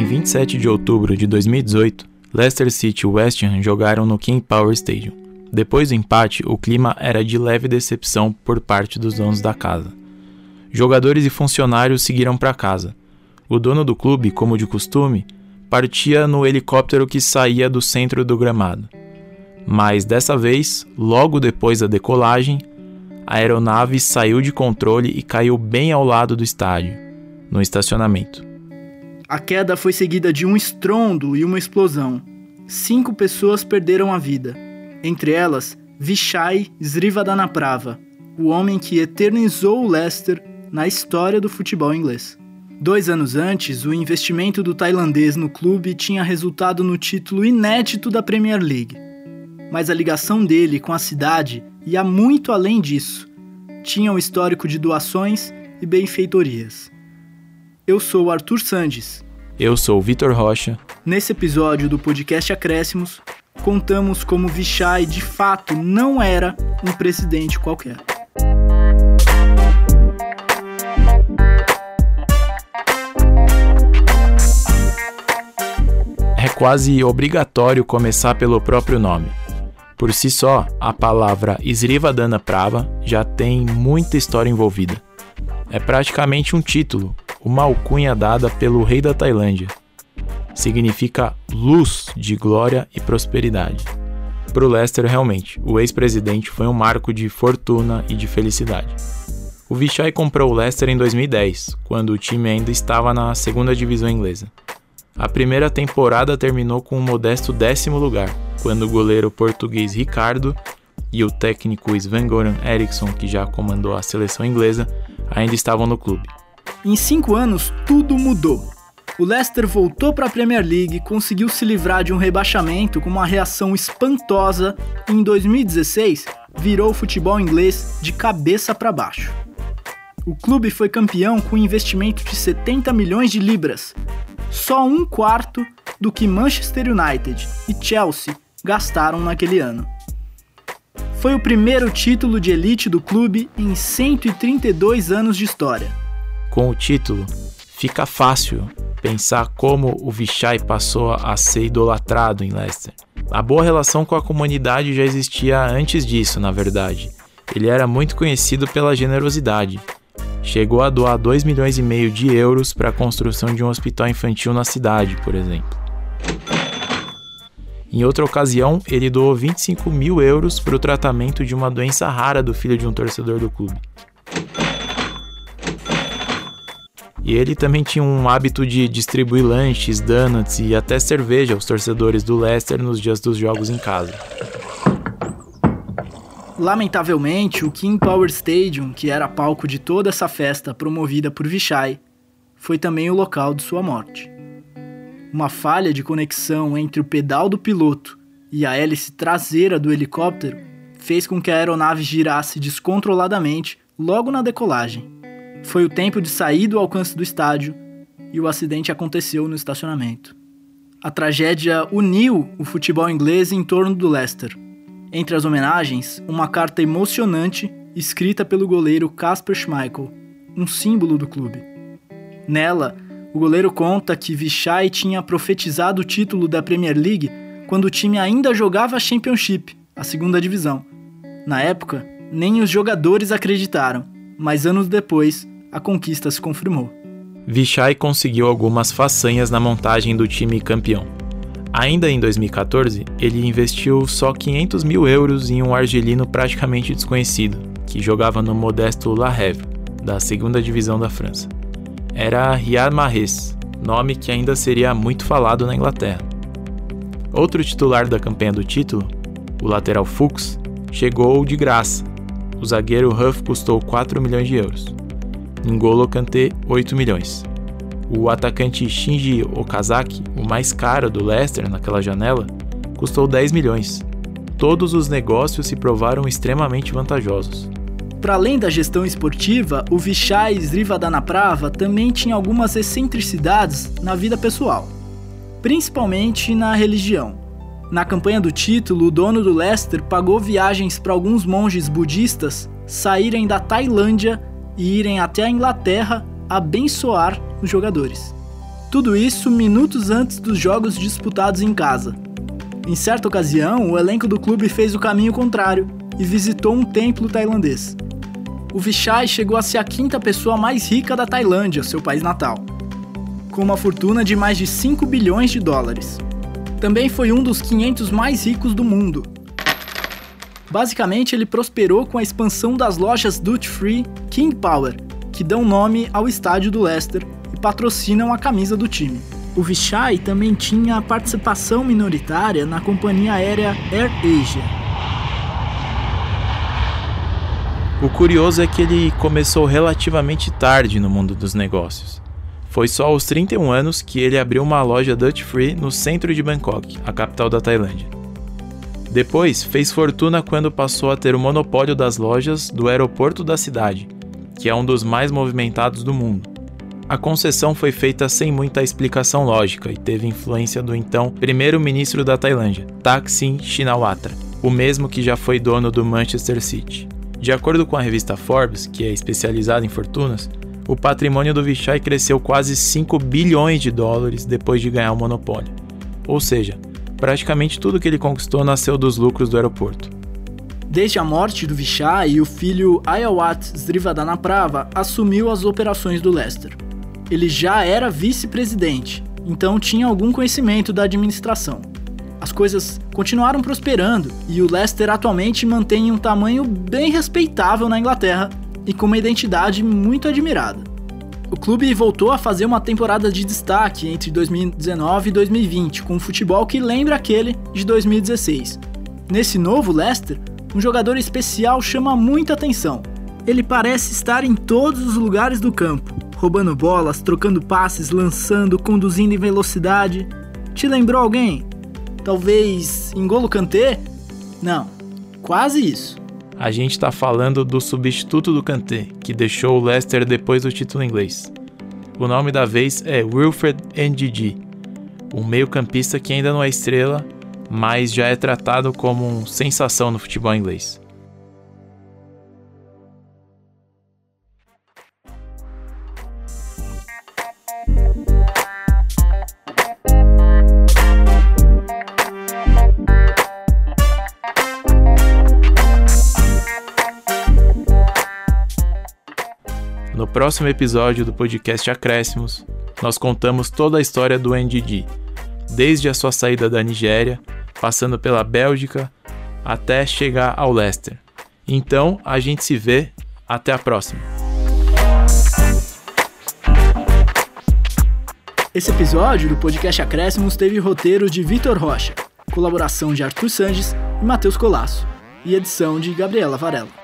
Em 27 de outubro de 2018, Leicester City e West Ham jogaram no King Power Stadium. Depois do empate, o clima era de leve decepção por parte dos donos da casa. Jogadores e funcionários seguiram para casa. O dono do clube, como de costume, partia no helicóptero que saía do centro do gramado. Mas dessa vez, logo depois da decolagem, a aeronave saiu de controle e caiu bem ao lado do estádio, no estacionamento. A queda foi seguida de um estrondo e uma explosão. Cinco pessoas perderam a vida, entre elas Vishai Srivadanaprava, o homem que eternizou o Leicester na história do futebol inglês. Dois anos antes, o investimento do tailandês no clube tinha resultado no título inédito da Premier League. Mas a ligação dele com a cidade ia muito além disso. Tinha um histórico de doações e benfeitorias. Eu sou Arthur Sandes. Eu sou Vitor Rocha. Nesse episódio do podcast Acréscimos, contamos como Vichai de fato não era um presidente qualquer. É quase obrigatório começar pelo próprio nome. Por si só, a palavra Srivadana Prava já tem muita história envolvida. É praticamente um título, uma alcunha dada pelo rei da Tailândia. Significa luz de glória e prosperidade. Para o Lester, realmente, o ex-presidente foi um marco de fortuna e de felicidade. O Vichai comprou o Leicester em 2010, quando o time ainda estava na segunda divisão inglesa. A primeira temporada terminou com um modesto décimo lugar, quando o goleiro português Ricardo e o técnico Sven-Goran Eriksson, que já comandou a seleção inglesa, ainda estavam no clube. Em cinco anos, tudo mudou. O Leicester voltou para a Premier League, conseguiu se livrar de um rebaixamento com uma reação espantosa e em 2016 virou o futebol inglês de cabeça para baixo. O clube foi campeão com um investimento de 70 milhões de libras, só um quarto do que Manchester United e Chelsea gastaram naquele ano. Foi o primeiro título de elite do clube em 132 anos de história com o título, fica fácil pensar como o Vichai passou a ser idolatrado em Leicester. A boa relação com a comunidade já existia antes disso, na verdade. Ele era muito conhecido pela generosidade. Chegou a doar 2 milhões e meio de euros para a construção de um hospital infantil na cidade, por exemplo. Em outra ocasião, ele doou 25 mil euros para o tratamento de uma doença rara do filho de um torcedor do clube. E ele também tinha um hábito de distribuir lanches, donuts e até cerveja aos torcedores do Leicester nos dias dos jogos em casa. Lamentavelmente, o King Power Stadium, que era palco de toda essa festa promovida por Vichai, foi também o local de sua morte. Uma falha de conexão entre o pedal do piloto e a hélice traseira do helicóptero fez com que a aeronave girasse descontroladamente logo na decolagem. Foi o tempo de sair do alcance do estádio e o acidente aconteceu no estacionamento. A tragédia uniu o futebol inglês em torno do Leicester. Entre as homenagens, uma carta emocionante escrita pelo goleiro Casper Schmeichel, um símbolo do clube. Nela, o goleiro conta que Vichai tinha profetizado o título da Premier League quando o time ainda jogava a Championship, a segunda divisão. Na época, nem os jogadores acreditaram, mas anos depois, a conquista se confirmou. Vichai conseguiu algumas façanhas na montagem do time campeão. Ainda em 2014, ele investiu só 500 mil euros em um argelino praticamente desconhecido, que jogava no modesto La Hèvre, da segunda divisão da França. Era Riyad Mahrez, nome que ainda seria muito falado na Inglaterra. Outro titular da campanha do título, o lateral Fuchs, chegou de graça. O zagueiro Huff custou 4 milhões de euros. N'Golo Kanté 8 milhões. O atacante Shinji Okazaki, o mais caro do Leicester naquela janela, custou 10 milhões. Todos os negócios se provaram extremamente vantajosos. Para além da gestão esportiva, o Vichai Srivadanaprava também tinha algumas excentricidades na vida pessoal, principalmente na religião. Na campanha do título, o dono do Leicester pagou viagens para alguns monges budistas saírem da Tailândia e irem até a Inglaterra abençoar os jogadores. Tudo isso minutos antes dos jogos disputados em casa. Em certa ocasião, o elenco do clube fez o caminho contrário e visitou um templo tailandês. O Vichai chegou a ser a quinta pessoa mais rica da Tailândia, seu país natal, com uma fortuna de mais de 5 bilhões de dólares. Também foi um dos 500 mais ricos do mundo. Basicamente, ele prosperou com a expansão das lojas Duty Free King Power, que dão nome ao estádio do Leicester e patrocinam a camisa do time. O Vichai também tinha participação minoritária na companhia aérea Air Asia, O curioso é que ele começou relativamente tarde no mundo dos negócios. Foi só aos 31 anos que ele abriu uma loja Dutch Free no centro de Bangkok, a capital da Tailândia. Depois, fez fortuna quando passou a ter o monopólio das lojas do aeroporto da cidade, que é um dos mais movimentados do mundo. A concessão foi feita sem muita explicação lógica e teve influência do então primeiro-ministro da Tailândia, Thaksin Shinawatra, o mesmo que já foi dono do Manchester City. De acordo com a revista Forbes, que é especializada em fortunas, o patrimônio do Vichai cresceu quase 5 bilhões de dólares depois de ganhar o monopólio. Ou seja, praticamente tudo que ele conquistou nasceu dos lucros do aeroporto. Desde a morte do Vichai, o filho Ayawat Srivadanaprava assumiu as operações do Leicester. Ele já era vice-presidente, então tinha algum conhecimento da administração as coisas continuaram prosperando e o Leicester atualmente mantém um tamanho bem respeitável na Inglaterra e com uma identidade muito admirada. O clube voltou a fazer uma temporada de destaque entre 2019 e 2020, com um futebol que lembra aquele de 2016. Nesse novo Leicester, um jogador especial chama muita atenção. Ele parece estar em todos os lugares do campo, roubando bolas, trocando passes, lançando, conduzindo em velocidade. Te lembrou alguém? Talvez Engolo Kanté? Não, quase isso. A gente está falando do substituto do Kanté, que deixou o Leicester depois do título inglês. O nome da vez é Wilfred Ndidi, um meio-campista que ainda não é estrela, mas já é tratado como um sensação no futebol inglês. Próximo episódio do podcast Acréscimos, nós contamos toda a história do NDD, desde a sua saída da Nigéria, passando pela Bélgica, até chegar ao Leicester. Então, a gente se vê. Até a próxima. Esse episódio do podcast Acréscimos teve roteiro de Vitor Rocha, colaboração de Arthur Sanches e Matheus Colasso, e edição de Gabriela Varela.